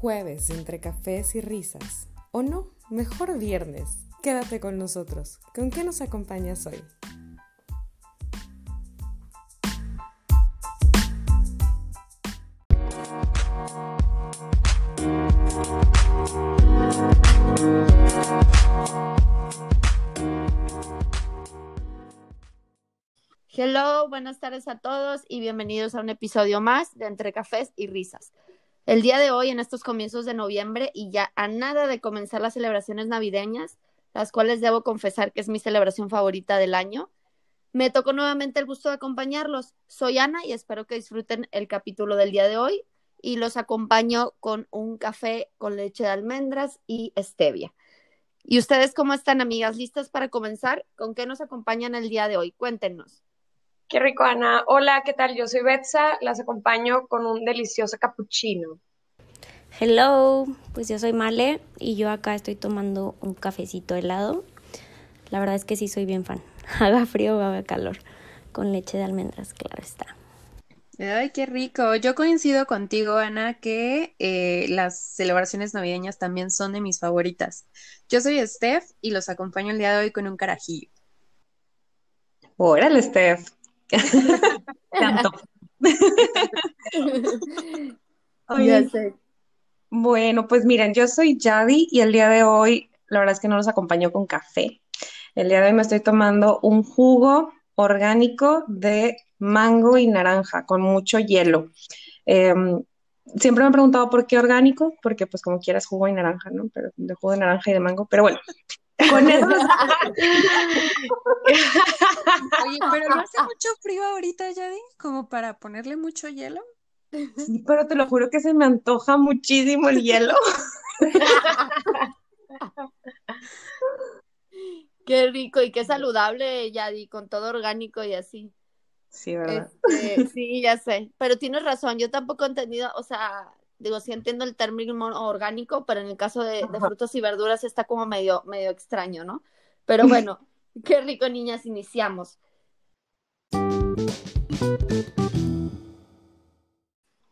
jueves entre cafés y risas. O no, mejor viernes. Quédate con nosotros. ¿Con qué nos acompañas hoy? Hello, buenas tardes a todos y bienvenidos a un episodio más de Entre Cafés y Risas. El día de hoy, en estos comienzos de noviembre y ya a nada de comenzar las celebraciones navideñas, las cuales debo confesar que es mi celebración favorita del año, me tocó nuevamente el gusto de acompañarlos. Soy Ana y espero que disfruten el capítulo del día de hoy y los acompaño con un café con leche de almendras y stevia. ¿Y ustedes cómo están, amigas? ¿Listas para comenzar? ¿Con qué nos acompañan el día de hoy? Cuéntenos. Qué rico, Ana. Hola, ¿qué tal? Yo soy Betsa, las acompaño con un delicioso cappuccino. Hello, pues yo soy Male y yo acá estoy tomando un cafecito helado. La verdad es que sí soy bien fan. Haga frío o haga calor. Con leche de almendras, claro está. Ay, qué rico. Yo coincido contigo, Ana, que eh, las celebraciones navideñas también son de mis favoritas. Yo soy Steph y los acompaño el día de hoy con un carajillo. Órale, Steph. Tanto. Bueno, pues miren, yo soy Yadi y el día de hoy, la verdad es que no los acompaño con café. El día de hoy me estoy tomando un jugo orgánico de mango y naranja con mucho hielo. Em, siempre me han preguntado por qué orgánico, porque pues como quieras jugo y naranja, ¿no? Pero de jugo de naranja y de mango, pero bueno, con eso. Oye, pero no hace mucho frío ahorita, Yadi, como para ponerle mucho hielo. Sí, pero te lo juro que se me antoja muchísimo el hielo. Qué rico y qué saludable, Yadi, con todo orgánico y así. Sí, ¿verdad? Este, sí, ya sé. Pero tienes razón, yo tampoco he entendido, o sea, digo, sí entiendo el término orgánico, pero en el caso de, frutos y verduras está como medio, medio extraño, ¿no? Pero bueno, qué rico, niñas, iniciamos.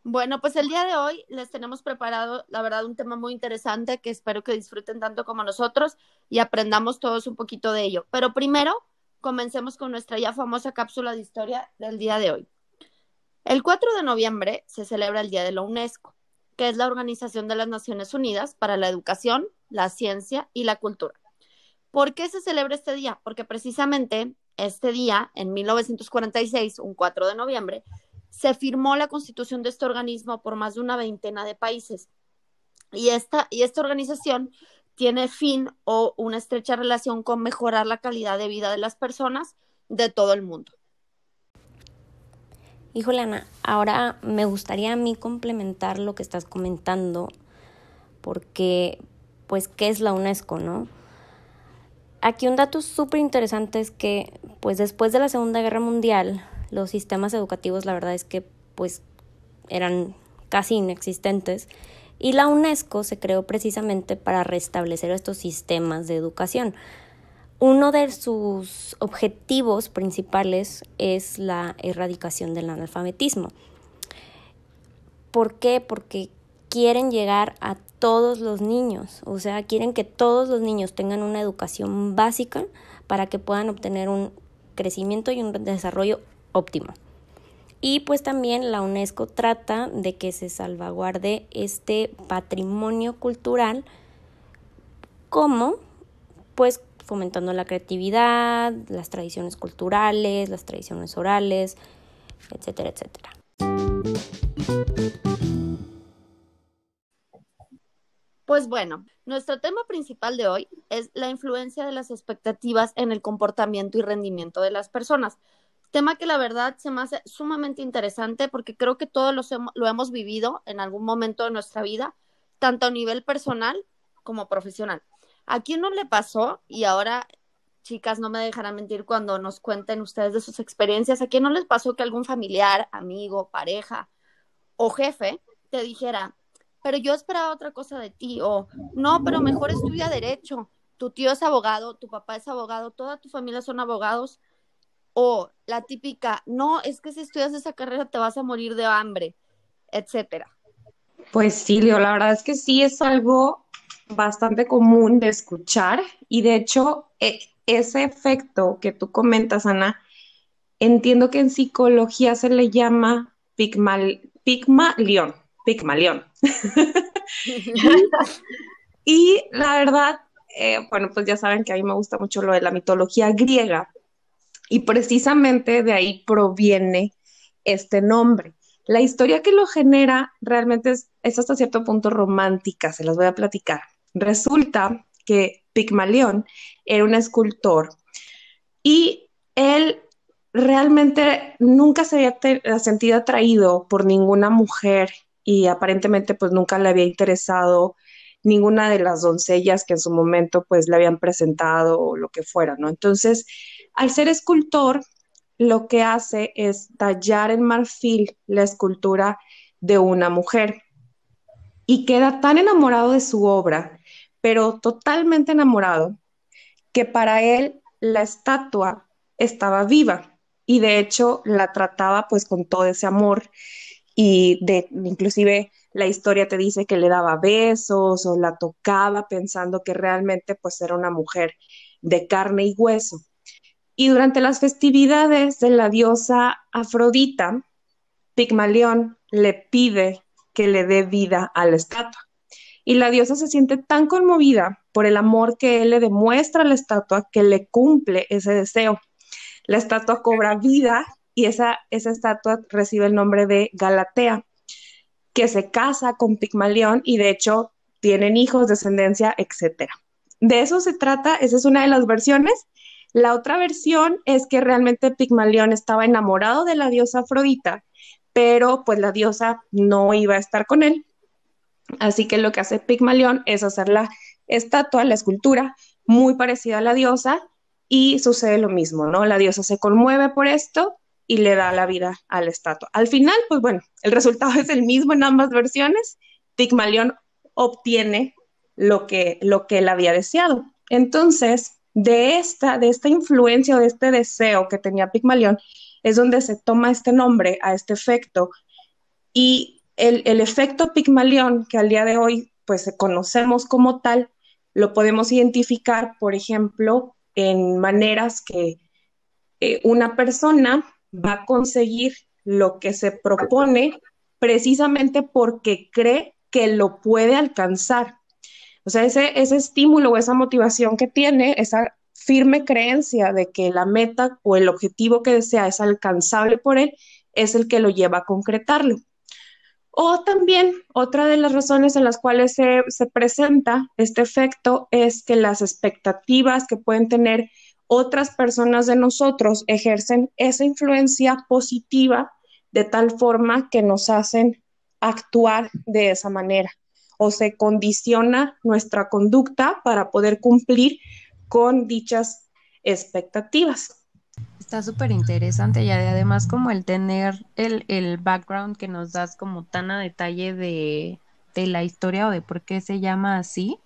Bueno, pues el día de hoy les tenemos preparado, la verdad, un tema muy interesante que espero que disfruten tanto como nosotros y aprendamos todos un poquito de ello. Pero primero, comencemos con nuestra ya famosa cápsula de historia del día de hoy. El 4 de noviembre se celebra el Día de la UNESCO que es la Organización de las Naciones Unidas para la Educación, la Ciencia y la Cultura. ¿Por qué se celebra este día? Porque precisamente este día, en 1946, un 4 de noviembre, se firmó la constitución de este organismo por más de una veintena de países. Y esta, y esta organización tiene fin o una estrecha relación con mejorar la calidad de vida de las personas de todo el mundo. Híjole, Ana, ahora me gustaría a mí complementar lo que estás comentando, porque, pues, ¿qué es la UNESCO, no? Aquí un dato súper interesante es que, pues, después de la Segunda Guerra Mundial, los sistemas educativos, la verdad es que, pues, eran casi inexistentes, y la UNESCO se creó precisamente para restablecer estos sistemas de educación. Uno de sus objetivos principales es la erradicación del analfabetismo. ¿Por qué? Porque quieren llegar a todos los niños, o sea, quieren que todos los niños tengan una educación básica para que puedan obtener un crecimiento y un desarrollo óptimo. Y pues también la UNESCO trata de que se salvaguarde este patrimonio cultural como pues fomentando la creatividad, las tradiciones culturales, las tradiciones orales, etcétera, etcétera. Pues bueno, nuestro tema principal de hoy es la influencia de las expectativas en el comportamiento y rendimiento de las personas. Tema que la verdad se me hace sumamente interesante porque creo que todos lo hemos vivido en algún momento de nuestra vida, tanto a nivel personal como profesional. ¿A quién no le pasó? Y ahora, chicas, no me dejarán mentir cuando nos cuenten ustedes de sus experiencias. ¿A quién no les pasó que algún familiar, amigo, pareja o jefe te dijera, pero yo esperaba otra cosa de ti? O, no, pero mejor estudia derecho. Tu tío es abogado, tu papá es abogado, toda tu familia son abogados. O la típica, no, es que si estudias esa carrera te vas a morir de hambre, etcétera. Pues sí, Leo, la verdad es que sí es algo bastante común de escuchar y de hecho e, ese efecto que tú comentas, Ana, entiendo que en psicología se le llama pigmal, pigmalión, pigmalión. y la verdad, eh, bueno, pues ya saben que a mí me gusta mucho lo de la mitología griega y precisamente de ahí proviene este nombre. La historia que lo genera realmente es, hasta cierto punto romántica, se las voy a platicar. Resulta que Pigmalión era un escultor y él realmente nunca se había sentido atraído por ninguna mujer y aparentemente pues nunca le había interesado ninguna de las doncellas que en su momento pues le habían presentado o lo que fuera, ¿no? Entonces, al ser escultor, lo que hace es tallar en marfil la escultura de una mujer y queda tan enamorado de su obra, pero totalmente enamorado, que para él la estatua estaba viva y de hecho la trataba pues con todo ese amor y de inclusive la historia te dice que le daba besos o la tocaba pensando que realmente pues era una mujer de carne y hueso. Y durante las festividades de la diosa Afrodita, Pigmalión le pide que le dé vida a la estatua. Y la diosa se siente tan conmovida por el amor que él le demuestra a la estatua que le cumple ese deseo la estatua cobra vida y esa, esa estatua recibe el nombre de Galatea, que se casa con Pigmalión y de hecho tienen hijos, descendencia, etc. De eso se trata, esa es una de las versiones. La otra versión es que realmente Pigmalión estaba enamorado de la diosa Afrodita, pero pues la diosa no iba a estar con él. Así que lo que hace Pigmalión es hacer la estatua, la escultura, muy parecida a la diosa, y sucede lo mismo, ¿no? La diosa se conmueve por esto y le da la vida a la estatua. Al final, pues bueno, el resultado es el mismo en ambas versiones. Pigmalión obtiene lo que, lo que él había deseado. Entonces, de esta, de esta influencia o de este deseo que tenía Pigmalión, es donde se toma este nombre a este efecto. Y el, el efecto Pigmalión, que al día de hoy pues conocemos como tal, lo podemos identificar, por ejemplo, en maneras que eh, una persona va a conseguir lo que se propone precisamente porque cree que lo puede alcanzar. O sea, ese, ese estímulo o esa motivación que tiene, esa firme creencia de que la meta o el objetivo que desea es alcanzable por él, es el que lo lleva a concretarlo. O también otra de las razones en las cuales se, presenta este efecto es que las expectativas que pueden tener otras personas de nosotros ejercen esa influencia positiva de tal forma que nos hacen actuar de esa manera o se condiciona nuestra conducta para poder cumplir con dichas expectativas. Está súper interesante y además como el tener el, el, background que nos das como tan a detalle de, de la historia o de por qué se llama así,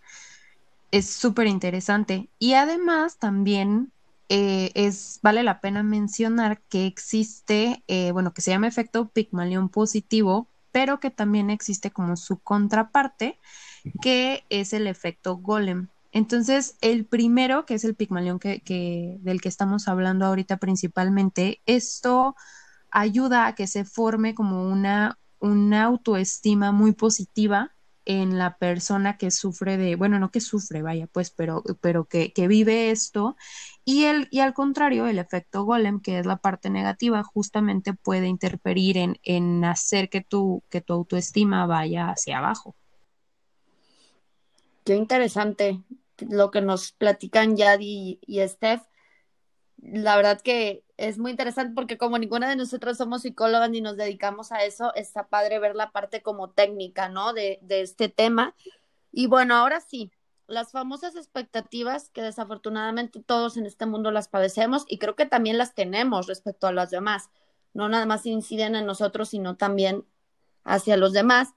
es súper interesante. Y además también eh, es, vale la pena mencionar que existe, eh, bueno, que se llama efecto Pigmalión positivo, pero que también existe como su contraparte, que es el efecto Golem. Entonces, el primero, que es el Pigmalión que, del que estamos hablando ahorita principalmente, esto ayuda a que se forme como una, una autoestima muy positiva en la persona que sufre de, bueno, no que sufre, vaya, pues, pero, pero que, que vive esto. Y, el, y al contrario, el efecto golem, que es la parte negativa, justamente puede interferir en, en hacer que tu, que tu autoestima vaya hacia abajo. Qué interesante lo que nos platican Yadi y, Steph. La verdad que es muy interesante porque como ninguna de nosotros somos psicólogas ni nos dedicamos a eso, está padre ver la parte como técnica, ¿no? De, de este tema. Y bueno, ahora sí, las famosas expectativas que desafortunadamente todos en este mundo las padecemos y creo que también las tenemos respecto a las demás. No nada más inciden en nosotros, sino también hacia los demás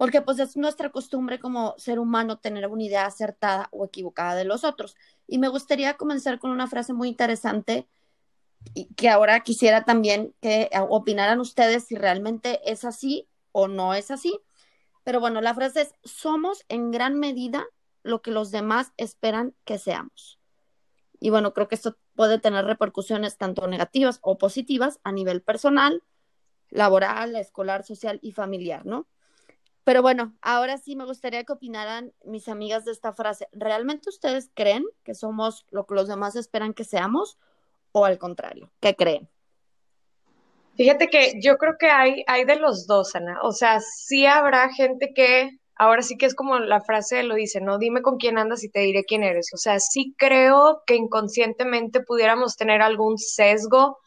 porque pues es nuestra costumbre como ser humano tener una idea acertada o equivocada de los otros. Y me gustaría comenzar con una frase muy interesante y que ahora quisiera también que opinaran ustedes si realmente es así o no es así. Pero bueno, la frase es, somos en gran medida lo que los demás esperan que seamos. Y bueno, creo que esto puede tener repercusiones tanto negativas o positivas a nivel personal, laboral, escolar, social y familiar, ¿no? Pero bueno, ahora sí me gustaría que opinaran mis amigas de esta frase. ¿Realmente ustedes creen que somos lo que los demás esperan que seamos o al contrario? ¿Qué creen? Fíjate que yo creo que hay, hay de los dos, Ana. O sea, sí habrá gente que, ahora sí que es como la frase lo dice, ¿no? Dime con quién andas y te diré quién eres. O sea, sí creo que inconscientemente pudiéramos tener algún sesgo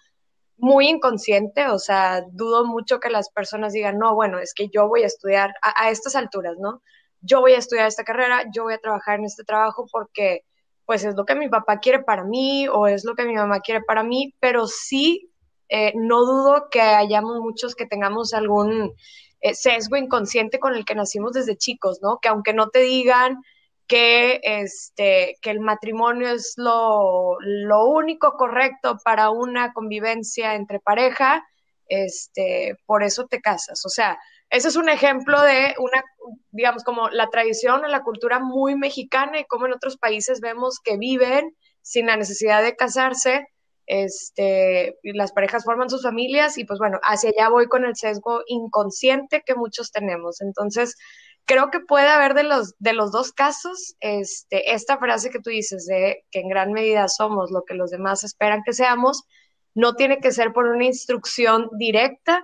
muy inconsciente, o sea, dudo mucho que las personas digan, no, bueno, es que yo voy a estudiar a, estas alturas, ¿no? Yo voy a estudiar esta carrera, yo voy a trabajar en este trabajo porque pues es lo que mi papá quiere para mí o es lo que mi mamá quiere para mí, pero sí, eh, no dudo que hayamos muchos que tengamos algún eh, sesgo inconsciente con el que nacimos desde chicos, ¿no? Que aunque no te digan, que, este, que el matrimonio es lo, lo, único correcto para una convivencia entre pareja, este, por eso te casas. O sea, ese es un ejemplo de una, digamos, como la tradición o la cultura muy mexicana y como en otros países vemos que viven sin la necesidad de casarse, este, las parejas forman sus familias y pues bueno, hacia allá voy con el sesgo inconsciente que muchos tenemos. Entonces, creo que puede haber de los, de los dos casos, este, esta frase que tú dices de que en gran medida somos lo que los demás esperan que seamos, no tiene que ser por una instrucción directa,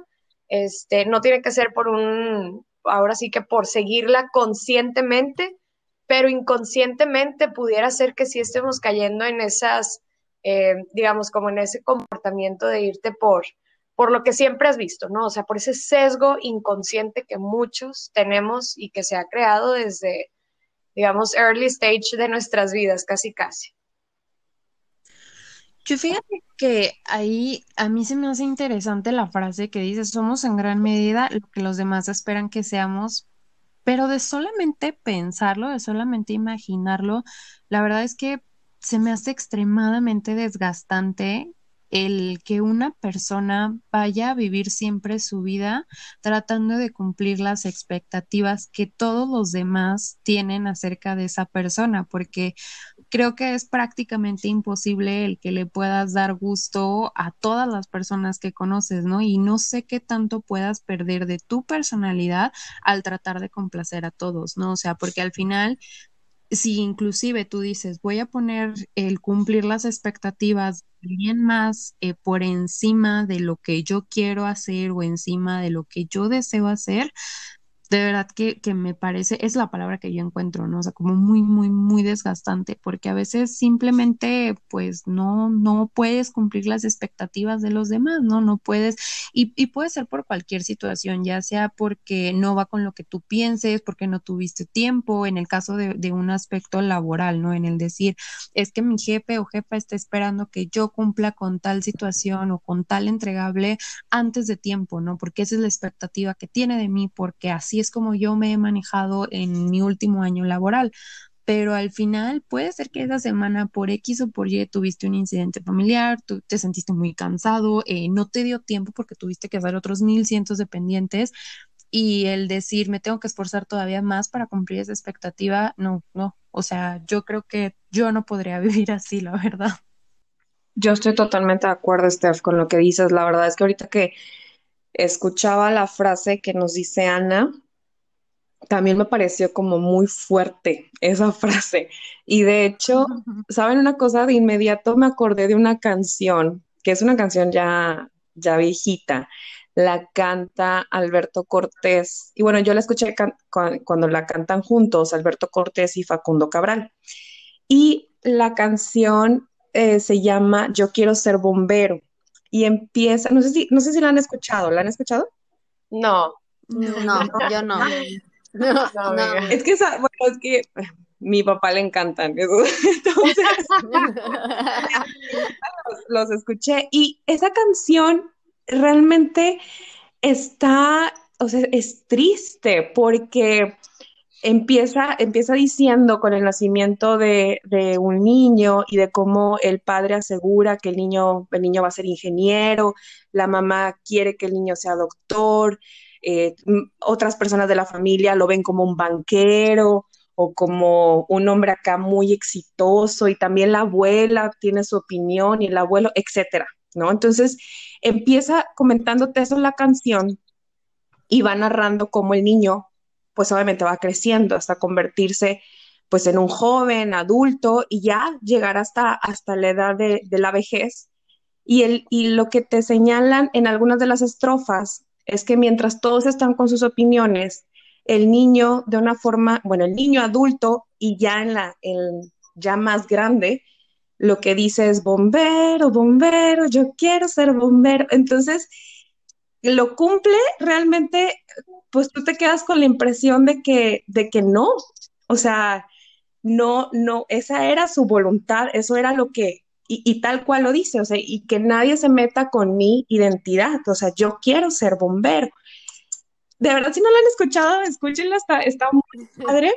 este, no tiene que ser por un, ahora sí que por seguirla conscientemente, pero inconscientemente pudiera ser que sí estemos cayendo en esas, eh, digamos, como en ese comportamiento de irte por, por lo que siempre has visto, ¿no? O sea, por ese sesgo inconsciente que muchos tenemos y que se ha creado desde, digamos, early stage de nuestras vidas, casi, casi. Yo fíjate que ahí a mí se me hace interesante la frase que dice, somos en gran medida lo que los demás esperan que seamos, pero de solamente pensarlo, de solamente imaginarlo, la verdad es que se me hace extremadamente desgastante el que una persona vaya a vivir siempre su vida tratando de cumplir las expectativas que todos los demás tienen acerca de esa persona, porque creo que es prácticamente imposible el que le puedas dar gusto a todas las personas que conoces, ¿no? Y no sé qué tanto puedas perder de tu personalidad al tratar de complacer a todos, ¿no? O sea, porque al final si inclusive tú dices, voy a poner el cumplir las expectativas bien más eh, por encima de lo que yo quiero hacer o encima de lo que yo deseo hacer, de verdad que, que, me parece, es la palabra que yo encuentro, ¿no? O sea, como muy, muy, muy desgastante, porque a veces simplemente, pues, no, no puedes cumplir las expectativas de los demás, ¿no? No puedes, y, y puede ser por cualquier situación, ya sea porque no va con lo que tú pienses, porque no tuviste tiempo, en el caso de, de un aspecto laboral, ¿no? En el decir, es que mi jefe o jefa está esperando que yo cumpla con tal situación o con tal entregable antes de tiempo, ¿no? Porque esa es la expectativa que tiene de mí, porque así es como yo me he manejado en mi último año laboral. Pero al final puede ser que esa semana por X o por Y tuviste un incidente familiar, te sentiste muy cansado, eh, no te dio tiempo porque tuviste que hacer otros mil cientos de pendientes y el decir me tengo que esforzar todavía más para cumplir esa expectativa, no, no, o sea, yo creo que yo no podría vivir así, la verdad. Yo estoy totalmente de acuerdo, Steph, con lo que dices. La verdad es que ahorita que escuchaba la frase que nos dice Ana, también me pareció como muy fuerte esa frase. Y de hecho, ¿saben una cosa? De inmediato me acordé de una canción, que es una canción ya, ya viejita. La canta Alberto Cortés. Y bueno, yo la escuché cuando la cantan juntos, Alberto Cortés y Facundo Cabral. Y la canción eh, se llama Yo quiero ser bombero. Y empieza, no sé si, no sé si la han escuchado, ¿la han escuchado? No. No, yo no. No, no, Es que, bueno, es que mi papá le encantan. Entonces, los, escuché y esa canción realmente está, o sea, es triste porque empieza, empieza diciendo con el nacimiento de, de, un niño y de cómo el padre asegura que el niño, el niño va a ser ingeniero, la mamá quiere que el niño sea doctor, eh, otras personas de la familia lo ven como un banquero o como un hombre acá muy exitoso y también la abuela tiene su opinión y el abuelo, etcétera, ¿no? Entonces empieza comentándote eso en la canción y va narrando cómo el niño, pues obviamente va creciendo hasta convertirse pues en un joven, adulto y ya llegar hasta, hasta la edad de, de la vejez. Y, el, y lo que te señalan en algunas de las estrofas es que mientras todos están con sus opiniones, el niño de una forma, bueno, el niño adulto y ya en la, ya más grande, lo que dice es bombero, bombero, yo quiero ser bombero. Entonces, lo cumple realmente, pues tú te quedas con la impresión de que, de que no, o sea, no, no, esa era su voluntad, eso era lo que, y, tal cual lo dice, o sea, y que nadie se meta con mi identidad, o sea, yo quiero ser bombero. De verdad, si no la han escuchado, escúchenla, está, está muy padre.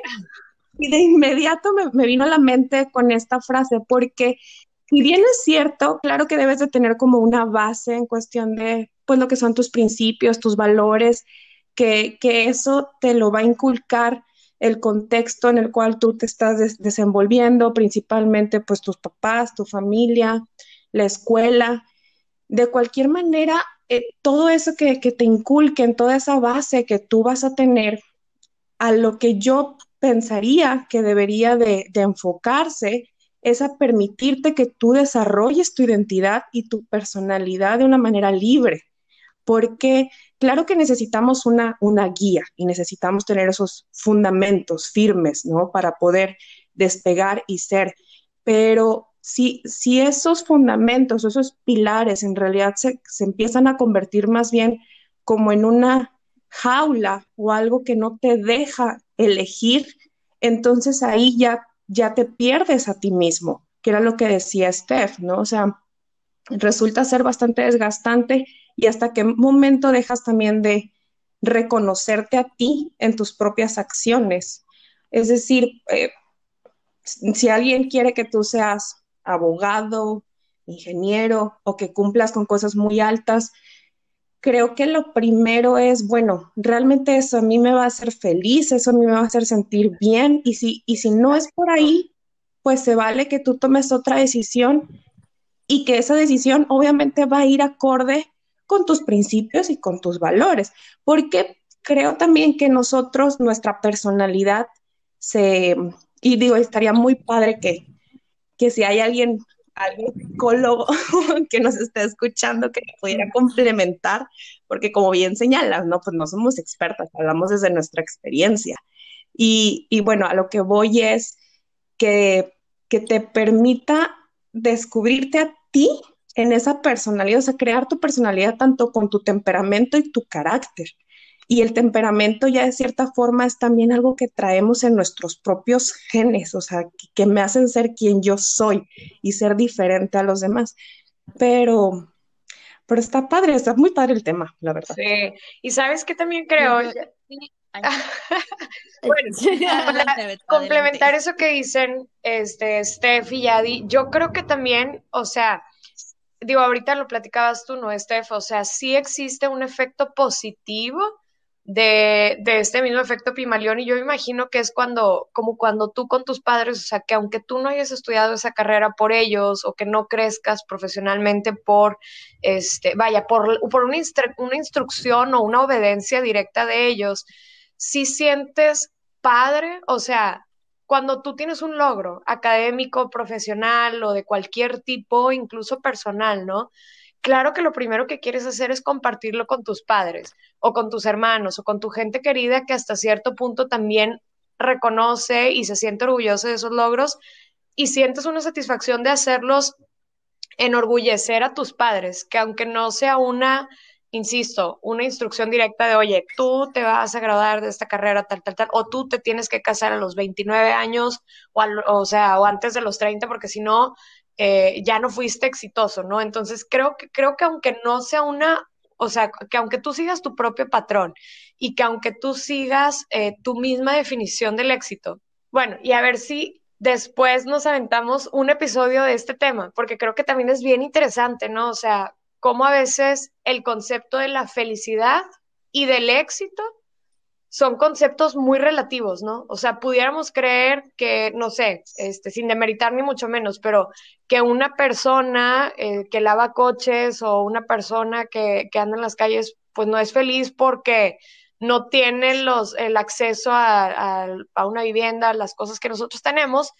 Y de inmediato me, vino a la mente con esta frase, porque si bien es cierto, claro que debes de tener como una base en cuestión de, pues, lo que son tus principios, tus valores, que, que eso te lo va a inculcar el contexto en el cual tú te estás desenvolviendo, principalmente pues tus papás, tu familia, la escuela. De cualquier manera, eh, todo eso que, que te inculquen, toda esa base que tú vas a tener, a lo que yo pensaría que debería de, de enfocarse es a permitirte que tú desarrolles tu identidad y tu personalidad de una manera libre, porque Claro que necesitamos una, una guía y necesitamos tener esos fundamentos firmes, ¿no? Para poder despegar y ser. Pero si, si esos fundamentos, esos pilares en realidad se, se empiezan a convertir más bien como en una jaula o algo que no te deja elegir, entonces ahí ya, ya te pierdes a ti mismo, que era lo que decía Steph, ¿no? O sea, resulta ser bastante desgastante y hasta qué momento dejas también de reconocerte a ti en tus propias acciones. Es decir, eh, si alguien quiere que tú seas abogado, ingeniero o que cumplas con cosas muy altas, creo que lo primero es, bueno, realmente eso a mí me va a hacer feliz, eso a mí me va a hacer sentir bien y si, y si no es por ahí, pues se vale que tú tomes otra decisión y que esa decisión obviamente va a ir acorde con tus principios y con tus valores, porque creo también que nosotros, nuestra personalidad se, y digo, estaría muy padre que, que si hay alguien, algún psicólogo que nos esté escuchando que pudiera complementar, porque como bien señalas, ¿no? Pues no somos expertas, hablamos desde nuestra experiencia. Y, y bueno, a lo que voy es que, que te permita descubrirte a ti en esa personalidad, o sea, crear tu personalidad tanto con tu temperamento y tu carácter. Y el temperamento ya de cierta forma es también algo que traemos en nuestros propios genes, o sea, que, me hacen ser quien yo soy y ser diferente a los demás. Pero, pero está padre, está muy padre el tema, la verdad. Sí, y sabes que también creo, bueno, complementar eso que dicen este, Steph y Yadi, yo creo que también, o sea, digo, ahorita lo platicabas tú, ¿no, Steph? O sea, sí existe un efecto positivo de, de este mismo efecto Pimalión y yo imagino que es cuando, como cuando tú con tus padres, o sea, que aunque tú no hayas estudiado esa carrera por ellos o que no crezcas profesionalmente por, este, vaya, por, por una, una instrucción o una obediencia directa de ellos, si sientes padre, o sea, cuando tú tienes un logro académico, profesional o de cualquier tipo, incluso personal, ¿no? Claro que lo primero que quieres hacer es compartirlo con tus padres o con tus hermanos o con tu gente querida que hasta cierto punto también reconoce y se siente orgulloso de esos logros y sientes una satisfacción de hacerlos enorgullecer a tus padres, que aunque no sea una insisto, una instrucción directa de, oye, tú te vas a graduar de esta carrera tal, tal, tal, o tú te tienes que casar a los 29 años, o, o sea, o antes de los 30, porque si no, eh, ya no fuiste exitoso, ¿no? Entonces, creo que, creo que aunque no sea una, o sea, que aunque tú sigas tu propio patrón y que aunque tú sigas eh, tu misma definición del éxito, bueno, y a ver si después nos aventamos un episodio de este tema, porque creo que también es bien interesante, ¿no? O sea, cómo a veces el concepto de la felicidad y del éxito son conceptos muy relativos, ¿no? O sea, pudiéramos creer que, no sé, este, sin demeritar ni mucho menos, pero que una persona eh, que lava coches o una persona que, que, anda en las calles, pues no es feliz porque no tiene los, el acceso a, a una vivienda, las cosas que nosotros tenemos,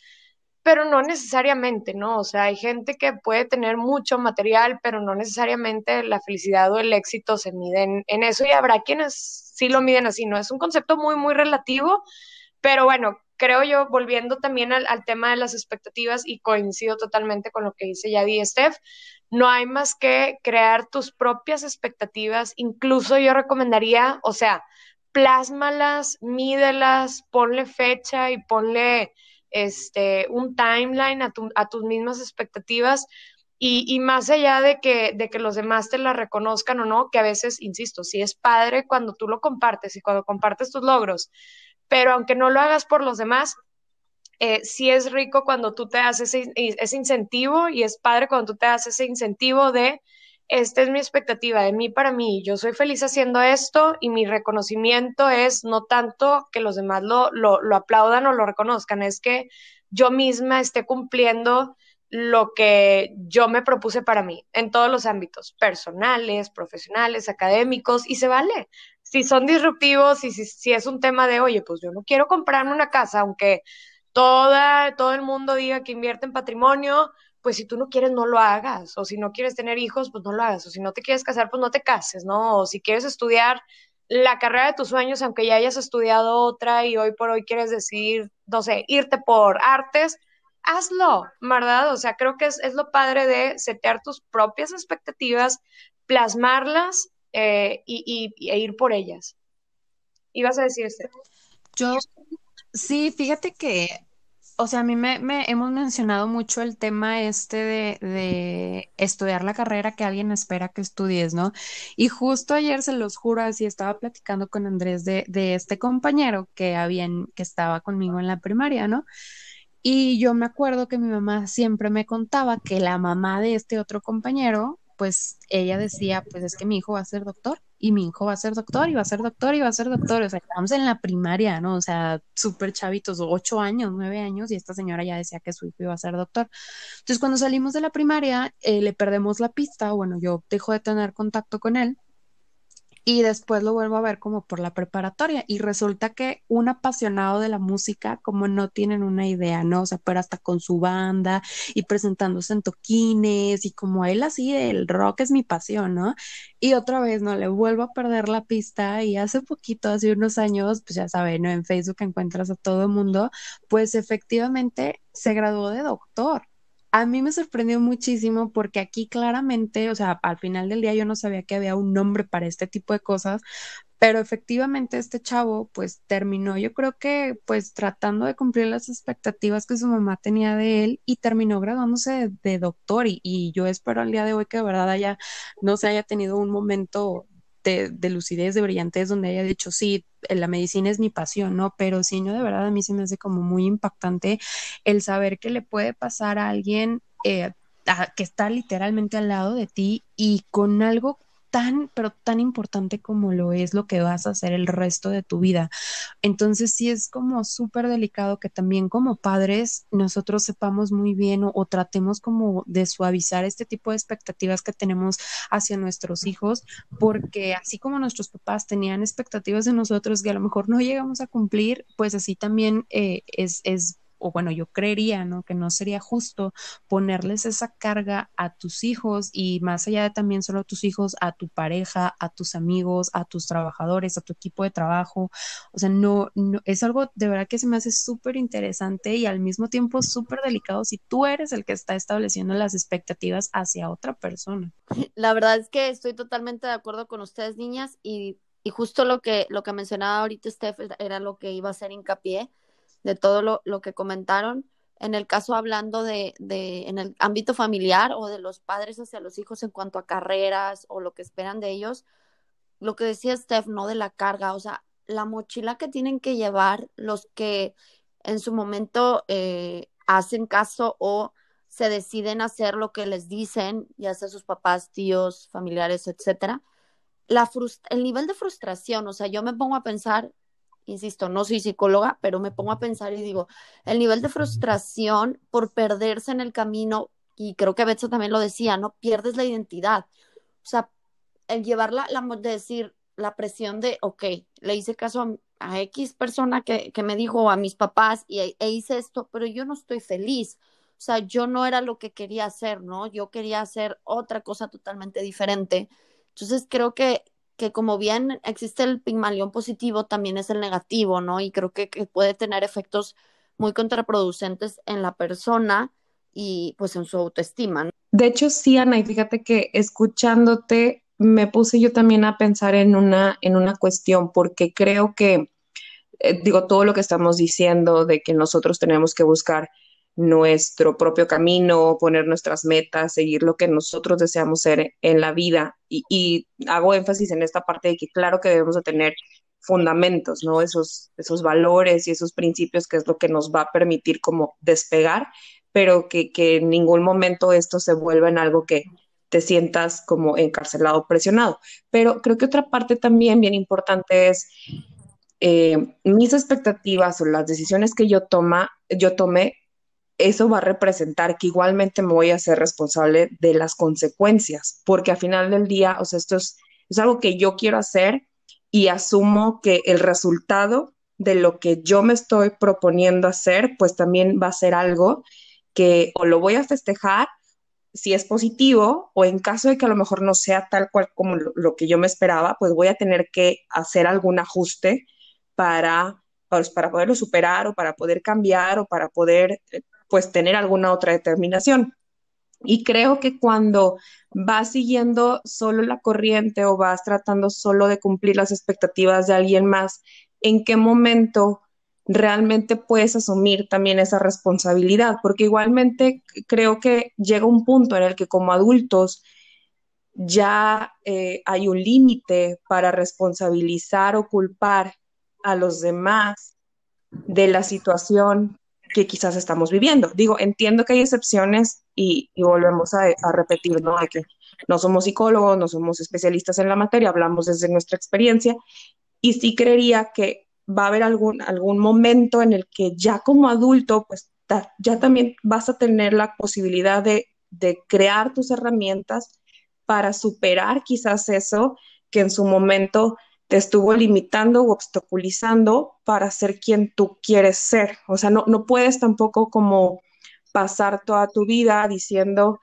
pero no necesariamente, ¿no? O sea, hay gente que puede tener mucho material, pero no necesariamente la felicidad o el éxito se miden en eso y habrá quienes sí lo miden así, ¿no? Es un concepto muy, muy relativo, pero bueno, creo yo, volviendo también al, tema de las expectativas y coincido totalmente con lo que dice Yadi Steph, no hay más que crear tus propias expectativas, incluso yo recomendaría, o sea, plásmalas, mídelas, ponle fecha y ponle este, un timeline a, a tus mismas expectativas y, más allá de que, de que los demás te la reconozcan o no, que a veces, insisto, sí es padre cuando tú lo compartes y cuando compartes tus logros, pero aunque no lo hagas por los demás, eh, sí es rico cuando tú te das ese, ese incentivo y es padre cuando tú te das ese incentivo de, esta es mi expectativa de mí para mí, yo soy feliz haciendo esto y mi reconocimiento es no tanto que los demás lo, lo, lo aplaudan o lo reconozcan, es que yo misma esté cumpliendo lo que yo me propuse para mí en todos los ámbitos, personales, profesionales, académicos, y se vale. Si son disruptivos y si, es un tema de, oye, pues yo no quiero comprarme una casa, aunque toda, todo el mundo diga que invierte en patrimonio, pues si tú no quieres, no lo hagas. O si no quieres tener hijos, pues no lo hagas. O si no te quieres casar, pues no te cases, ¿no? O si quieres estudiar la carrera de tus sueños, aunque ya hayas estudiado otra y hoy por hoy quieres decir, no sé, irte por artes, hazlo, ¿verdad? O sea, creo que es, lo padre de setear tus propias expectativas, plasmarlas eh, y, e ir por ellas. ¿Ibas a decir? Yo, sí, fíjate que, o sea, a mí me, hemos mencionado mucho el tema este de, estudiar la carrera que alguien espera que estudies, ¿no? Y justo ayer se los juro, así estaba platicando con Andrés de, de este compañero que habían, que estaba conmigo en la primaria, ¿no? Y yo me acuerdo que mi mamá siempre me contaba que la mamá de este otro compañero, pues ella decía, pues es que mi hijo va a ser doctor y mi hijo va a ser doctor y va a ser doctor y va a ser doctor. O sea, estamos en la primaria, ¿no? O sea, súper chavitos, ocho años, nueve años, y esta señora ya decía que su hijo iba a ser doctor. Entonces, cuando salimos de la primaria, eh, le perdemos la pista, bueno, yo dejo de tener contacto con él y después lo vuelvo a ver como por la preparatoria y resulta que un apasionado de la música como no tienen una idea, ¿no? O sea, pero hasta con su banda y presentándose en toquines y como él así, el rock es mi pasión, ¿no? Y otra vez, ¿no? Le vuelvo a perder la pista y hace poquito, hace unos años, pues ya saben, ¿no? En Facebook encuentras a todo el mundo, pues efectivamente se graduó de doctor a mí me sorprendió muchísimo porque aquí claramente, o sea, al final del día yo no sabía que había un nombre para este tipo de cosas, pero efectivamente este chavo pues terminó, yo creo que pues tratando de cumplir las expectativas que su mamá tenía de él y terminó graduándose de, doctor y, y, yo espero al día de hoy que de verdad haya, no se haya tenido un momento de, lucidez, de brillantez, donde haya dicho, sí, la medicina es mi pasión, ¿no? Pero sí, no, de verdad a mí se me hace como muy impactante el saber que le puede pasar a alguien eh, que está literalmente al lado de ti y con algo tan, pero tan importante como lo es lo que vas a hacer el resto de tu vida. Entonces sí es como súper delicado que también como padres nosotros sepamos muy bien o, tratemos como de suavizar este tipo de expectativas que tenemos hacia nuestros hijos, porque así como nuestros papás tenían expectativas de nosotros que a lo mejor no llegamos a cumplir, pues así también eh, es, es o bueno, yo creería, ¿no? Que no sería justo ponerles esa carga a tus hijos y más allá de también solo a tus hijos, a tu pareja, a tus amigos, a tus trabajadores, a tu equipo de trabajo. O sea, no, no es algo de verdad que se me hace súper interesante y al mismo tiempo súper delicado si tú eres el que está estableciendo las expectativas hacia otra persona. La verdad es que estoy totalmente de acuerdo con ustedes, niñas, y, y justo lo que, lo que mencionaba ahorita Steph era lo que iba a hacer hincapié de todo lo, lo que comentaron. En el caso hablando de, de, en el ámbito familiar o de los padres hacia los hijos en cuanto a carreras o lo que esperan de ellos, lo que decía Steph, no de la carga, o sea, la mochila que tienen que llevar los que en su momento eh, hacen caso o se deciden hacer lo que les dicen, ya sea sus papás, tíos, familiares, etcétera, la el nivel de frustración, o sea, yo me pongo a pensar, insisto, no soy psicóloga, pero me pongo a pensar y digo, el nivel de frustración por perderse en el camino, y creo que Betsa también lo decía, ¿no? Pierdes la identidad. O sea, el llevarla, la, de decir, la presión de, ok, le hice caso a, X persona que, que, me dijo a mis papás y e, hice esto, pero yo no estoy feliz. O sea, yo no era lo que quería hacer, ¿no? Yo quería hacer otra cosa totalmente diferente. Entonces creo que, que como bien existe el pigmalión positivo, también es el negativo, ¿no? Y creo que, puede tener efectos muy contraproducentes en la persona y pues en su autoestima. ¿no? De hecho, sí, Ana, y fíjate que escuchándote me puse yo también a pensar en una, en una cuestión, porque creo que, eh, digo, todo lo que estamos diciendo de que nosotros tenemos que buscar nuestro propio camino, poner nuestras metas, seguir lo que nosotros deseamos ser en la vida. Y, hago énfasis en esta parte de que claro que debemos de tener fundamentos, ¿no? Esos, esos valores y esos principios que es lo que nos va a permitir como despegar, pero que, que en ningún momento esto se vuelva en algo que te sientas como encarcelado presionado. Pero creo que otra parte también bien importante es eh, mis expectativas o las decisiones que yo, toma, yo tomé, eso va a representar que igualmente me voy a ser responsable de las consecuencias, porque al final del día, o sea, esto es, es algo que yo quiero hacer y asumo que el resultado de lo que yo me estoy proponiendo hacer, pues también va a ser algo que o lo voy a festejar si es positivo o en caso de que a lo mejor no sea tal cual como lo, que yo me esperaba, pues voy a tener que hacer algún ajuste para, pues, para, poderlo superar o para poder cambiar o para poder eh, pues tener alguna otra determinación. Y creo que cuando vas siguiendo solo la corriente o vas tratando solo de cumplir las expectativas de alguien más, ¿en qué momento realmente puedes asumir también esa responsabilidad, porque igualmente creo que llega un punto en el que como adultos ya eh, hay un límite para responsabilizar o culpar a los demás de la situación que quizás estamos viviendo. Digo, entiendo que hay excepciones y, volvemos a, repetir, ¿no? De que no somos psicólogos, no somos especialistas en la materia, hablamos desde nuestra experiencia y sí creería que va a haber algún, algún momento en el que ya como adulto, pues ya también vas a tener la posibilidad de, de crear tus herramientas para superar quizás eso que en su momento te estuvo limitando o obstaculizando para ser quien tú quieres ser. O sea, no, no puedes tampoco como pasar toda tu vida diciendo,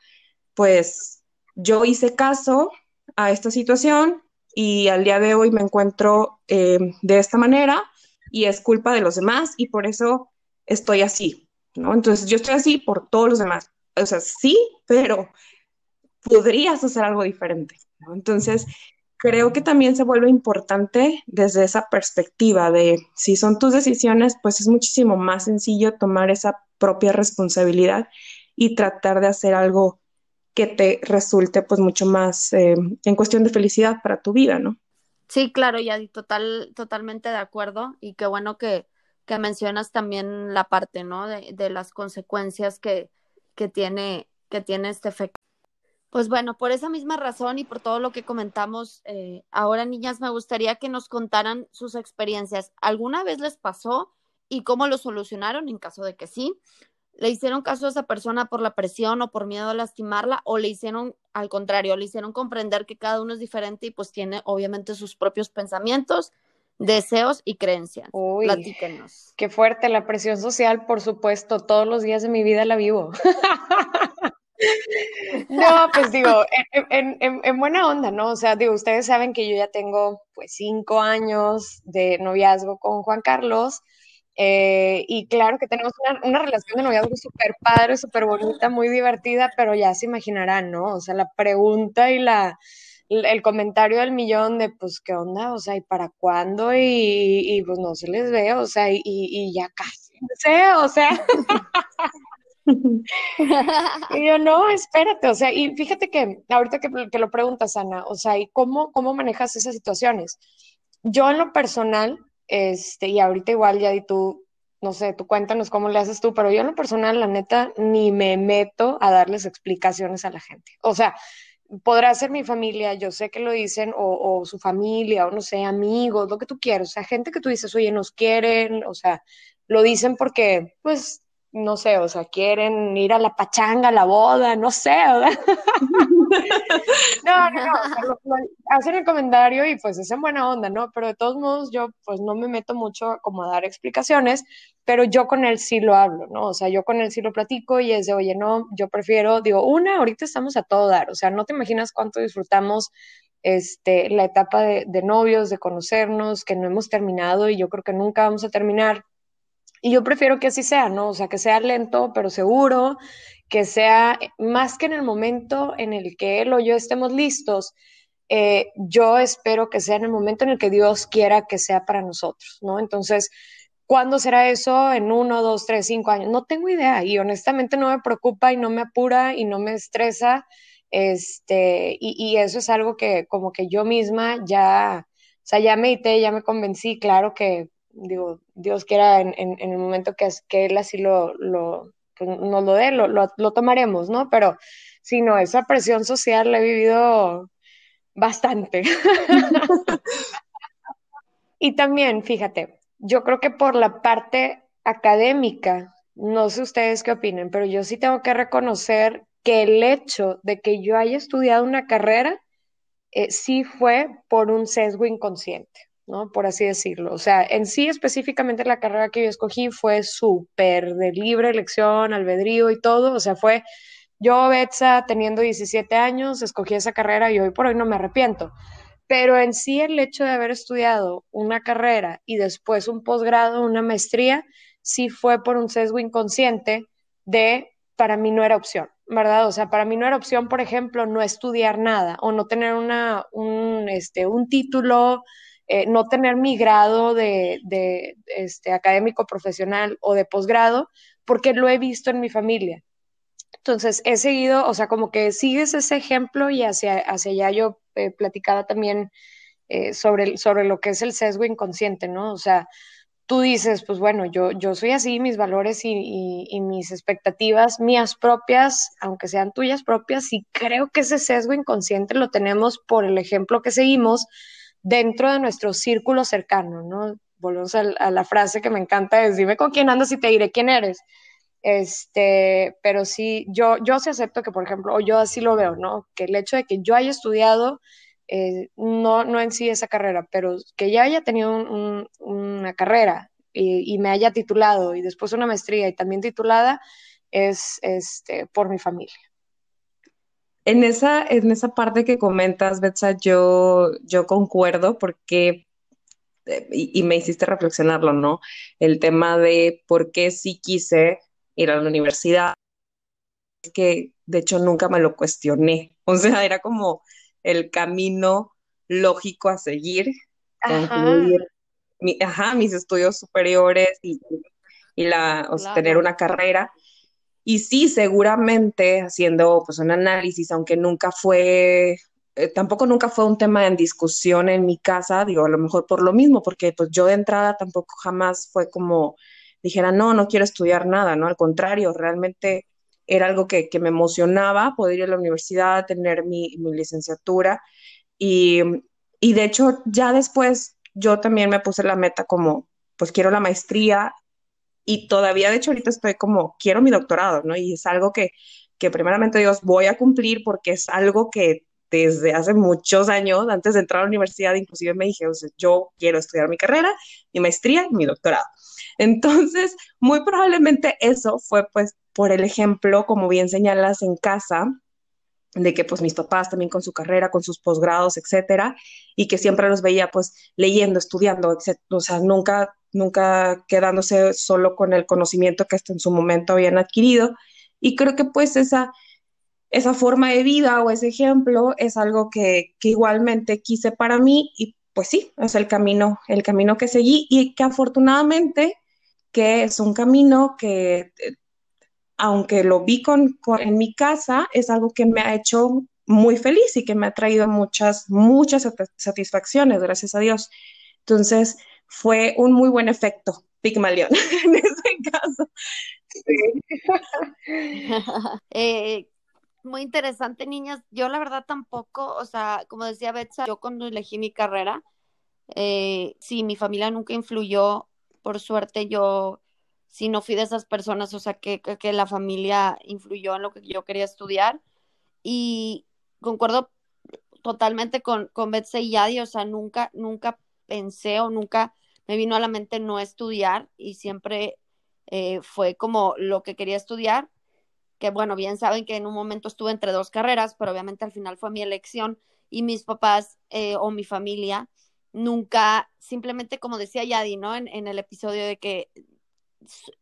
pues yo hice caso a esta situación y al día de hoy me encuentro eh, de esta manera y es culpa de los demás y por eso estoy así, ¿no? Entonces yo estoy así por todos los demás. O sea, sí, pero podrías hacer algo diferente. Entonces creo que también se vuelve importante desde esa perspectiva de si son tus decisiones, pues es muchísimo más sencillo tomar esa propia responsabilidad y tratar de hacer algo que te resulte pues mucho más eh, en cuestión de felicidad para tu vida, ¿no? Sí, claro, ya total, totalmente de acuerdo y qué bueno que, que mencionas también la parte, ¿no? De, de las consecuencias que, que, tiene, que tiene este efecto. Pues bueno, por esa misma razón y por todo lo que comentamos eh, ahora, niñas, me gustaría que nos contaran sus experiencias. ¿Alguna vez les pasó y cómo lo solucionaron en caso de que sí? le hicieron caso a esa persona por la presión o por miedo a lastimarla o le hicieron al contrario, le hicieron comprender que cada uno es diferente y pues tiene obviamente sus propios pensamientos, deseos y creencias. Uy, Platíquenos. Qué fuerte la presión social, por supuesto, todos los días de mi vida la vivo. no, pues digo, en, en, buena onda, ¿no? O sea, digo, ustedes saben que yo ya tengo pues cinco años de noviazgo con Juan Carlos eh, y claro que tenemos una, relación de noviazgo súper padre, súper bonita, muy divertida, pero ya se imaginarán, ¿no? O sea, la pregunta y la, el comentario del millón de, pues, ¿qué onda? O sea, ¿y para cuándo? Y, pues no se les ve, o sea, y, y ya casi, no sé, o sea. y yo, no, espérate, o sea, y fíjate que ahorita que, que lo preguntas, Ana, o sea, ¿y cómo, cómo manejas esas situaciones? Yo en lo personal, este, y ahorita igual ya y tú, no sé, tú cuéntanos cómo le haces tú, pero yo en lo personal, la neta, ni me meto a darles explicaciones a la gente. O sea, podrá ser mi familia, yo sé que lo dicen, o, su familia, o no sé, amigos, lo que tú quieras, o sea, gente que tú dices, oye, nos quieren, o sea, lo dicen porque, pues, no sé, o sea, quieren ir a la pachanga, a la boda, no sé, no, no, no, hacen el comentario y pues es en buena onda, ¿no? Pero de todos modos yo pues no me meto mucho como a dar explicaciones, pero yo con él sí lo hablo, ¿no? O sea, yo con él sí lo platico y es de, oye, no, yo prefiero, digo, una, ahorita estamos a todo dar, o sea, no te imaginas cuánto disfrutamos este, la etapa de, de novios, de conocernos, que no hemos terminado y yo creo que nunca vamos a terminar y yo prefiero que así sea, ¿no? O sea, que sea lento, pero seguro, que sea más que en el momento en el que él o yo estemos listos. Eh, yo espero que sea en el momento en el que Dios quiera que sea para nosotros, ¿no? Entonces, ¿cuándo será eso? ¿En uno, dos, tres, cinco años? No tengo idea y honestamente no me preocupa y no me apura y no me estresa. Este, y, y eso es algo que como que yo misma ya, o sea, ya medité, ya me convencí, claro que digo, Dios quiera en, el momento que, que Él así lo, lo pues, nos lo dé, lo, lo, tomaremos, ¿no? Pero si no, esa presión social la he vivido bastante. y también, fíjate, yo creo que por la parte académica, no sé ustedes qué opinen, pero yo sí tengo que reconocer que el hecho de que yo haya estudiado una carrera eh, sí fue por un sesgo inconsciente. ¿No? Por así decirlo. O sea, en sí específicamente la carrera que yo escogí fue súper de libre elección, albedrío y todo. O sea, fue yo, Betsa, teniendo 17 años, escogí esa carrera y hoy por hoy no me arrepiento. Pero en sí el hecho de haber estudiado una carrera y después un posgrado, una maestría, sí fue por un sesgo inconsciente de para mí no era opción, ¿verdad? O sea, para mí no era opción, por ejemplo, no estudiar nada o no tener una, un, este, un título eh, no tener mi grado de, este, académico profesional o de posgrado, porque lo he visto en mi familia. Entonces, he seguido, o sea, como que sigues ese ejemplo y hacia, hacia allá yo eh, platicaba también eh, sobre, sobre lo que es el sesgo inconsciente, ¿no? O sea, tú dices, pues bueno, yo, yo soy así, mis valores y, y, mis expectativas mías propias, aunque sean tuyas propias, y creo que ese sesgo inconsciente lo tenemos por el ejemplo que seguimos dentro de nuestro círculo cercano, ¿no? Volvemos a, la frase que me encanta, es dime con quién andas y te diré quién eres. Este, pero sí, yo, yo sí acepto que, por ejemplo, o yo así lo veo, ¿no? Que el hecho de que yo haya estudiado, eh, no, no en sí esa carrera, pero que ya haya tenido una carrera y, y, me haya titulado y después una maestría y también titulada, es este, por mi familia. En esa, en esa parte que comentas, Betsa, yo, yo concuerdo porque, eh, y, me hiciste reflexionarlo, ¿no? El tema de por qué sí quise ir a la universidad, que de hecho nunca me lo cuestioné. O sea, era como el camino lógico a seguir, concluir mis estudios superiores y, y la, tener una carrera. Y sí, seguramente haciendo pues un análisis, aunque nunca fue, eh, tampoco nunca fue un tema en discusión en mi casa, digo, a lo mejor por lo mismo, porque pues yo de entrada tampoco jamás fue como dijera, no, no quiero estudiar nada, ¿no? Al contrario, realmente era algo que, me emocionaba poder ir a la universidad, tener mi, licenciatura y, y de hecho ya después yo también me puse la meta como, pues quiero la maestría y todavía, de hecho, ahorita estoy como, quiero mi doctorado, ¿no? Y es algo que, que primeramente Dios voy a cumplir porque es algo que desde hace muchos años, antes de entrar a la universidad, inclusive me dije, o yo quiero estudiar mi carrera, mi maestría mi doctorado. Entonces, muy probablemente eso fue pues por el ejemplo, como bien señalas, en casa, de que pues mis papás también con su carrera, con sus posgrados, etcétera, y que siempre los veía pues leyendo, estudiando, etcétera, o sea, nunca nunca quedándose solo con el conocimiento que hasta en su momento habían adquirido. Y creo que pues esa, esa forma de vida o ese ejemplo es algo que, igualmente quise para mí y pues sí, es el camino, el camino que seguí y que afortunadamente que es un camino que aunque lo vi con, en mi casa, es algo que me ha hecho muy feliz y que me ha traído muchas, muchas satisfacciones, gracias a Dios. Entonces, fue un muy buen efecto Pigmalión en ese caso. Eh, muy interesante, niñas. Yo la verdad tampoco, o sea, como decía Betsa, yo cuando elegí mi carrera, eh, sí, mi familia nunca influyó, por suerte yo sí no fui de esas personas, o sea, que, que, la familia influyó en lo que yo quería estudiar. Y concuerdo totalmente con, con Betsy y Yadi, o sea, nunca, nunca pensé o nunca me vino a la mente no estudiar y siempre eh, fue como lo que quería estudiar, que bueno, bien saben que en un momento estuve entre dos carreras, pero obviamente al final fue mi elección y mis papás eh, o mi familia nunca, simplemente como decía Yadi, ¿no? En, en el episodio de que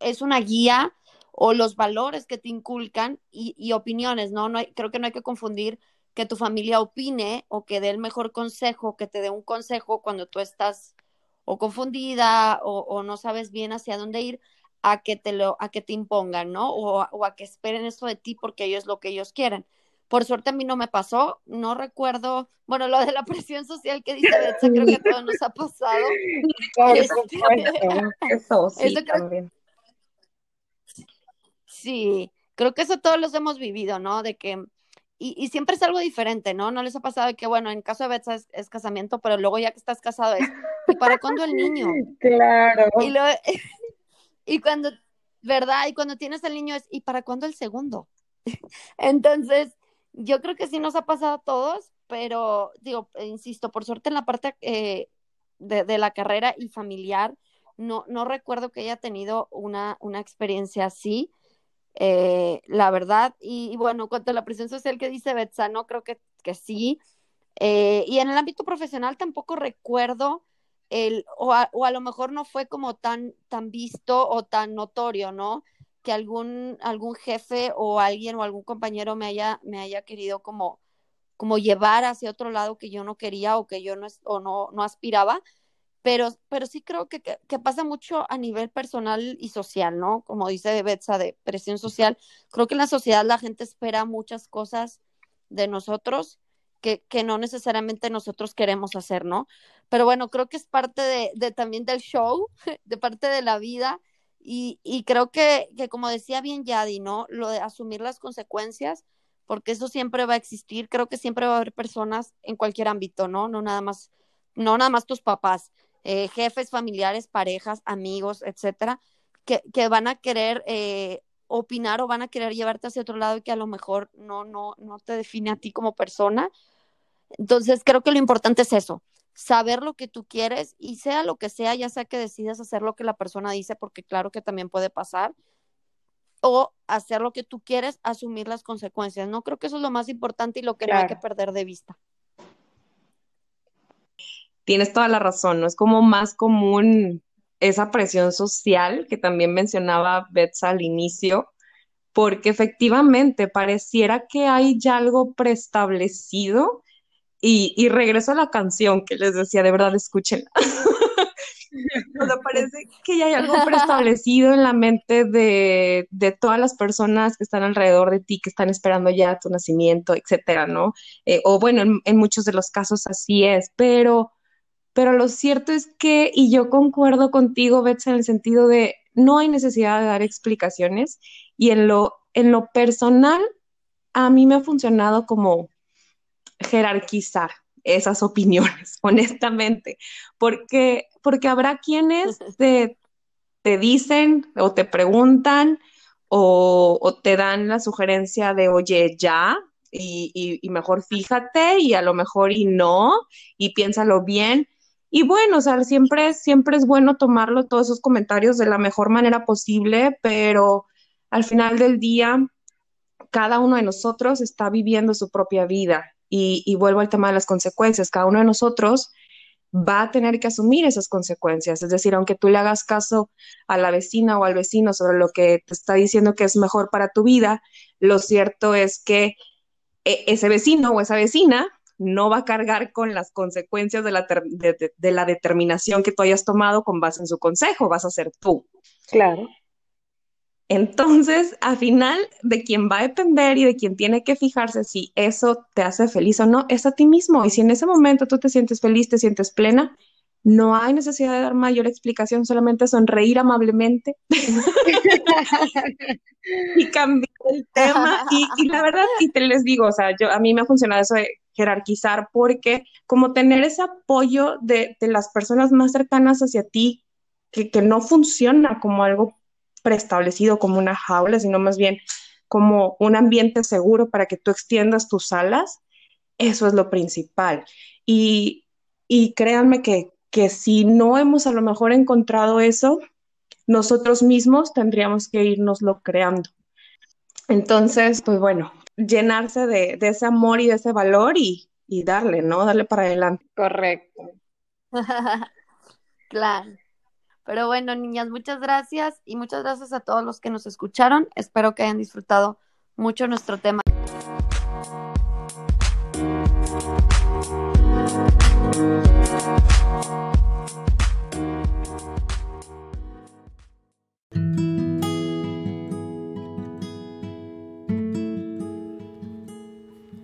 es una guía o los valores que te inculcan y, y opiniones, ¿no? no hay, creo que no hay que confundir que tu familia opine o que dé el mejor consejo, que te dé un consejo cuando tú estás o confundida o, no sabes bien hacia dónde ir, a que te lo, a que te impongan, ¿no? O, a que esperen eso de ti porque ellos lo que ellos quieren. Por suerte a mí no me pasó, no recuerdo, bueno, lo de la presión social que dice Betsa, creo que a todos nos ha pasado. eso sí, también. Sí, creo que eso todos los hemos vivido, ¿no? De que y, siempre es algo diferente, ¿no? No les ha pasado que, bueno, en caso de Betsa es, casamiento, pero luego ya que estás casado es, ¿y para cuándo el niño? Claro. Y, lo, y cuando, ¿verdad? Y cuando tienes el niño es, ¿y para cuándo el segundo? Entonces, yo creo que sí nos ha pasado a todos, pero digo, insisto, por suerte en la parte eh, de, de, la carrera y familiar, no, no recuerdo que haya tenido una, una experiencia así. Eh, la verdad. Y, bueno, cuanto a la presión social que dice Betsa, no creo que, que sí. Eh, y en el ámbito profesional tampoco recuerdo el, o a, o a, lo mejor no fue como tan, tan visto o tan notorio, ¿no? Que algún, algún jefe o alguien o algún compañero me haya, me haya querido como, como llevar hacia otro lado que yo no quería o que yo no, o no, no aspiraba pero, pero sí creo que, que, pasa mucho a nivel personal y social, ¿no? Como dice Betsa, de presión social. Creo que en la sociedad la gente espera muchas cosas de nosotros que, que no necesariamente nosotros queremos hacer, ¿no? Pero bueno, creo que es parte de, de también del show, de parte de la vida. Y, y creo que, que, como decía bien Yadi, ¿no? Lo de asumir las consecuencias, porque eso siempre va a existir. Creo que siempre va a haber personas en cualquier ámbito, ¿no? No nada más, no nada más tus papás eh, jefes, familiares, parejas, amigos, etcétera, que, van a querer eh, opinar o van a querer llevarte hacia otro lado y que a lo mejor no, no, no te define a ti como persona. Entonces, creo que lo importante es eso, saber lo que tú quieres y sea lo que sea, ya sea que decidas hacer lo que la persona dice, porque claro que también puede pasar, o hacer lo que tú quieres, asumir las consecuencias. No creo que eso es lo más importante y lo que no hay que perder de vista tienes toda la razón, ¿no? Es como más común esa presión social que también mencionaba Bets al inicio, porque efectivamente pareciera que hay ya algo preestablecido y, regreso a la canción que les decía, de verdad, escuchen. parece que ya hay algo preestablecido en la mente de, todas las personas que están alrededor de ti, que están esperando ya tu nacimiento, etcétera, ¿no? Eh, o bueno, en, en, muchos de los casos así es, pero pero lo cierto es que, y yo concuerdo contigo, Bets, en el sentido de no hay necesidad de dar explicaciones y en lo, en lo personal, a mí me ha funcionado como jerarquizar esas opiniones, honestamente, porque, porque habrá quienes te, te dicen o te preguntan o, o, te dan la sugerencia de, oye, ya, y, y, y, mejor fíjate, y a lo mejor y no, y piénsalo bien. Y bueno, o sea, siempre, siempre es bueno tomarlo, todos esos comentarios de la mejor manera posible, pero al final del día, cada uno de nosotros está viviendo su propia vida. Y, vuelvo al tema de las consecuencias, cada uno de nosotros va a tener que asumir esas consecuencias. Es decir, aunque tú le hagas caso a la vecina o al vecino sobre lo que te está diciendo que es mejor para tu vida, lo cierto es que e, ese vecino o esa vecina no va a cargar con las consecuencias de la, de, la determinación que tú hayas tomado con base en su consejo, vas a ser tú. Claro. Entonces, al final, de quien va a depender y de quien tiene que fijarse si eso te hace feliz o no, es a ti mismo. Y si en ese momento tú te sientes feliz, te sientes plena, no hay necesidad de dar mayor explicación, solamente sonreír amablemente y cambiar el tema. Y, la verdad, y te les digo, o sea, yo, a mí me ha funcionado eso de jerarquizar porque como tener ese apoyo de, las personas más cercanas hacia ti, que, que no funciona como algo preestablecido, como una jaula, sino más bien como un ambiente seguro para que tú extiendas tus alas, eso es lo principal. Y, y créanme que, que si no hemos a lo mejor encontrado eso, nosotros mismos tendríamos que irnoslo creando. Entonces, pues bueno, llenarse de, ese amor y de ese valor y, y darle, ¿no? Darle para adelante. Correcto. claro. Pero bueno, niñas, muchas gracias y muchas gracias a todos los que nos escucharon. Espero que hayan disfrutado mucho nuestro tema.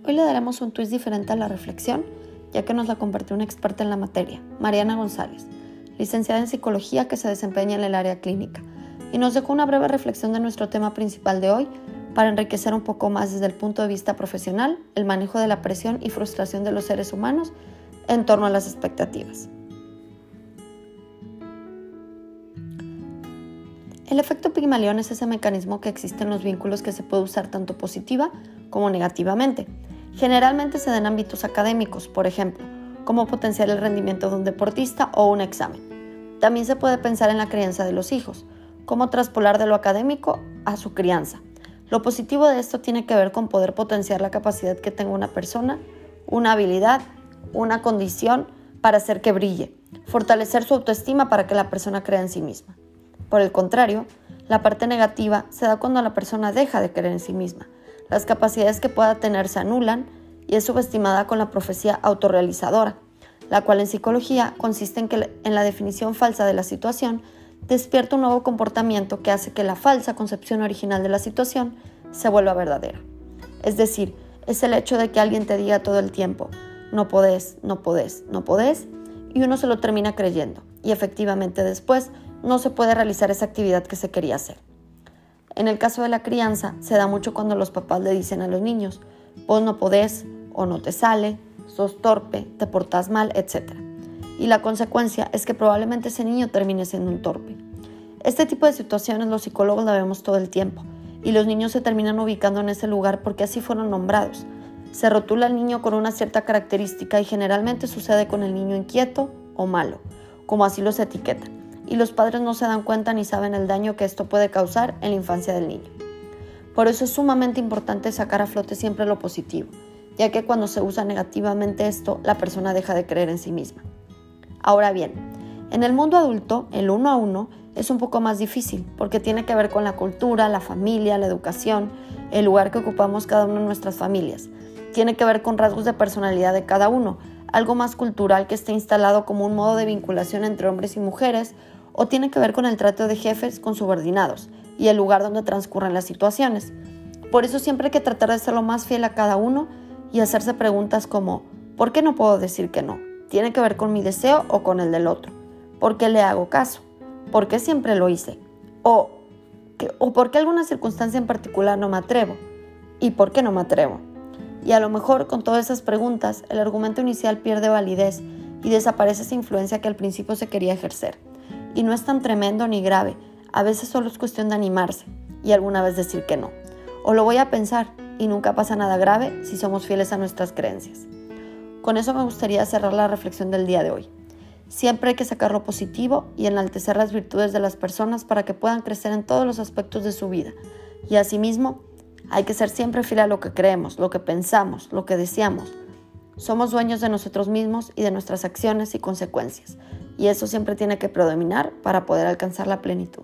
Hoy le daremos un twist diferente a la reflexión, ya que nos la compartió una experta en la materia, Mariana González, licenciada en psicología que se desempeña en el área clínica, y nos dejó una breve reflexión de nuestro tema principal de hoy para enriquecer un poco más desde el punto de vista profesional el manejo de la presión y frustración de los seres humanos en torno a las expectativas. El efecto Pigmalión es ese mecanismo que existe en los vínculos que se puede usar tanto positiva como negativamente. Generalmente se da en ámbitos académicos, por ejemplo, como potenciar el rendimiento de un deportista o un examen. También se puede pensar en la crianza de los hijos, como traspolar de lo académico a su crianza. Lo positivo de esto tiene que ver con poder potenciar la capacidad que tenga una persona, una habilidad, una condición para hacer que brille, fortalecer su autoestima para que la persona crea en sí misma. Por el contrario, la parte negativa se da cuando la persona deja de creer en sí misma. Las capacidades que pueda tener se anulan y es subestimada con la profecía autorrealizadora, la cual en psicología consiste en que en la definición falsa de la situación despierta un nuevo comportamiento que hace que la falsa concepción original de la situación se vuelva verdadera. Es decir, es el hecho de que alguien te diga todo el tiempo, no podés, no podés, no podés, y uno se lo termina creyendo, y efectivamente después no se puede realizar esa actividad que se quería hacer. En el caso de la crianza, se da mucho cuando los papás le dicen a los niños, vos no podés o no te sale, sos torpe, te portas mal, etc. Y la consecuencia es que probablemente ese niño termine siendo un torpe. Este tipo de situaciones los psicólogos la vemos todo el tiempo y los niños se terminan ubicando en ese lugar porque así fueron nombrados. Se rotula al niño con una cierta característica y generalmente sucede con el niño inquieto o malo, como así los etiquetan y los padres no se dan cuenta ni saben el daño que esto puede causar en la infancia del niño. Por eso es sumamente importante sacar a flote siempre lo positivo, ya que cuando se usa negativamente esto, la persona deja de creer en sí misma. Ahora bien, en el mundo adulto, el uno a uno es un poco más difícil, porque tiene que ver con la cultura, la familia, la educación, el lugar que ocupamos cada uno en nuestras familias. Tiene que ver con rasgos de personalidad de cada uno, algo más cultural que esté instalado como un modo de vinculación entre hombres y mujeres o tiene que ver con el trato de jefes con subordinados y el lugar donde transcurren las situaciones. Por eso siempre hay que tratar de ser lo más fiel a cada uno y hacerse preguntas como ¿por qué no puedo decir que no? ¿Tiene que ver con mi deseo o con el del otro? ¿Por qué le hago caso? ¿Por qué siempre lo hice? ¿O, ¿o por qué alguna circunstancia en particular no me atrevo? ¿Y por qué no me atrevo? Y a lo mejor con todas esas preguntas el argumento inicial pierde validez y desaparece esa influencia que al principio se quería ejercer. Y no es tan tremendo ni grave, a veces solo es cuestión de animarse y alguna vez decir que no. O lo voy a pensar y nunca pasa nada grave si somos fieles a nuestras creencias. Con eso me gustaría cerrar la reflexión del día de hoy. Siempre hay que sacar lo positivo y enaltecer las virtudes de las personas para que puedan crecer en todos los aspectos de su vida. Y asimismo, hay que ser siempre fiel a lo que creemos, lo que pensamos, lo que deseamos. Somos dueños de nosotros mismos y de nuestras acciones y consecuencias y eso siempre tiene que predominar para poder alcanzar la plenitud.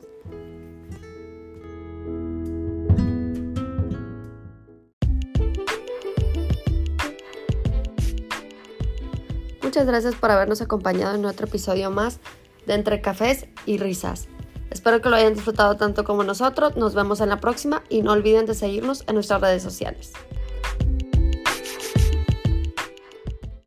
Muchas gracias por habernos acompañado en otro episodio más de Entre Cafés y Risas. Espero que lo hayan disfrutado tanto como nosotros. Nos vemos en la próxima y no olviden de seguirnos en nuestras redes sociales.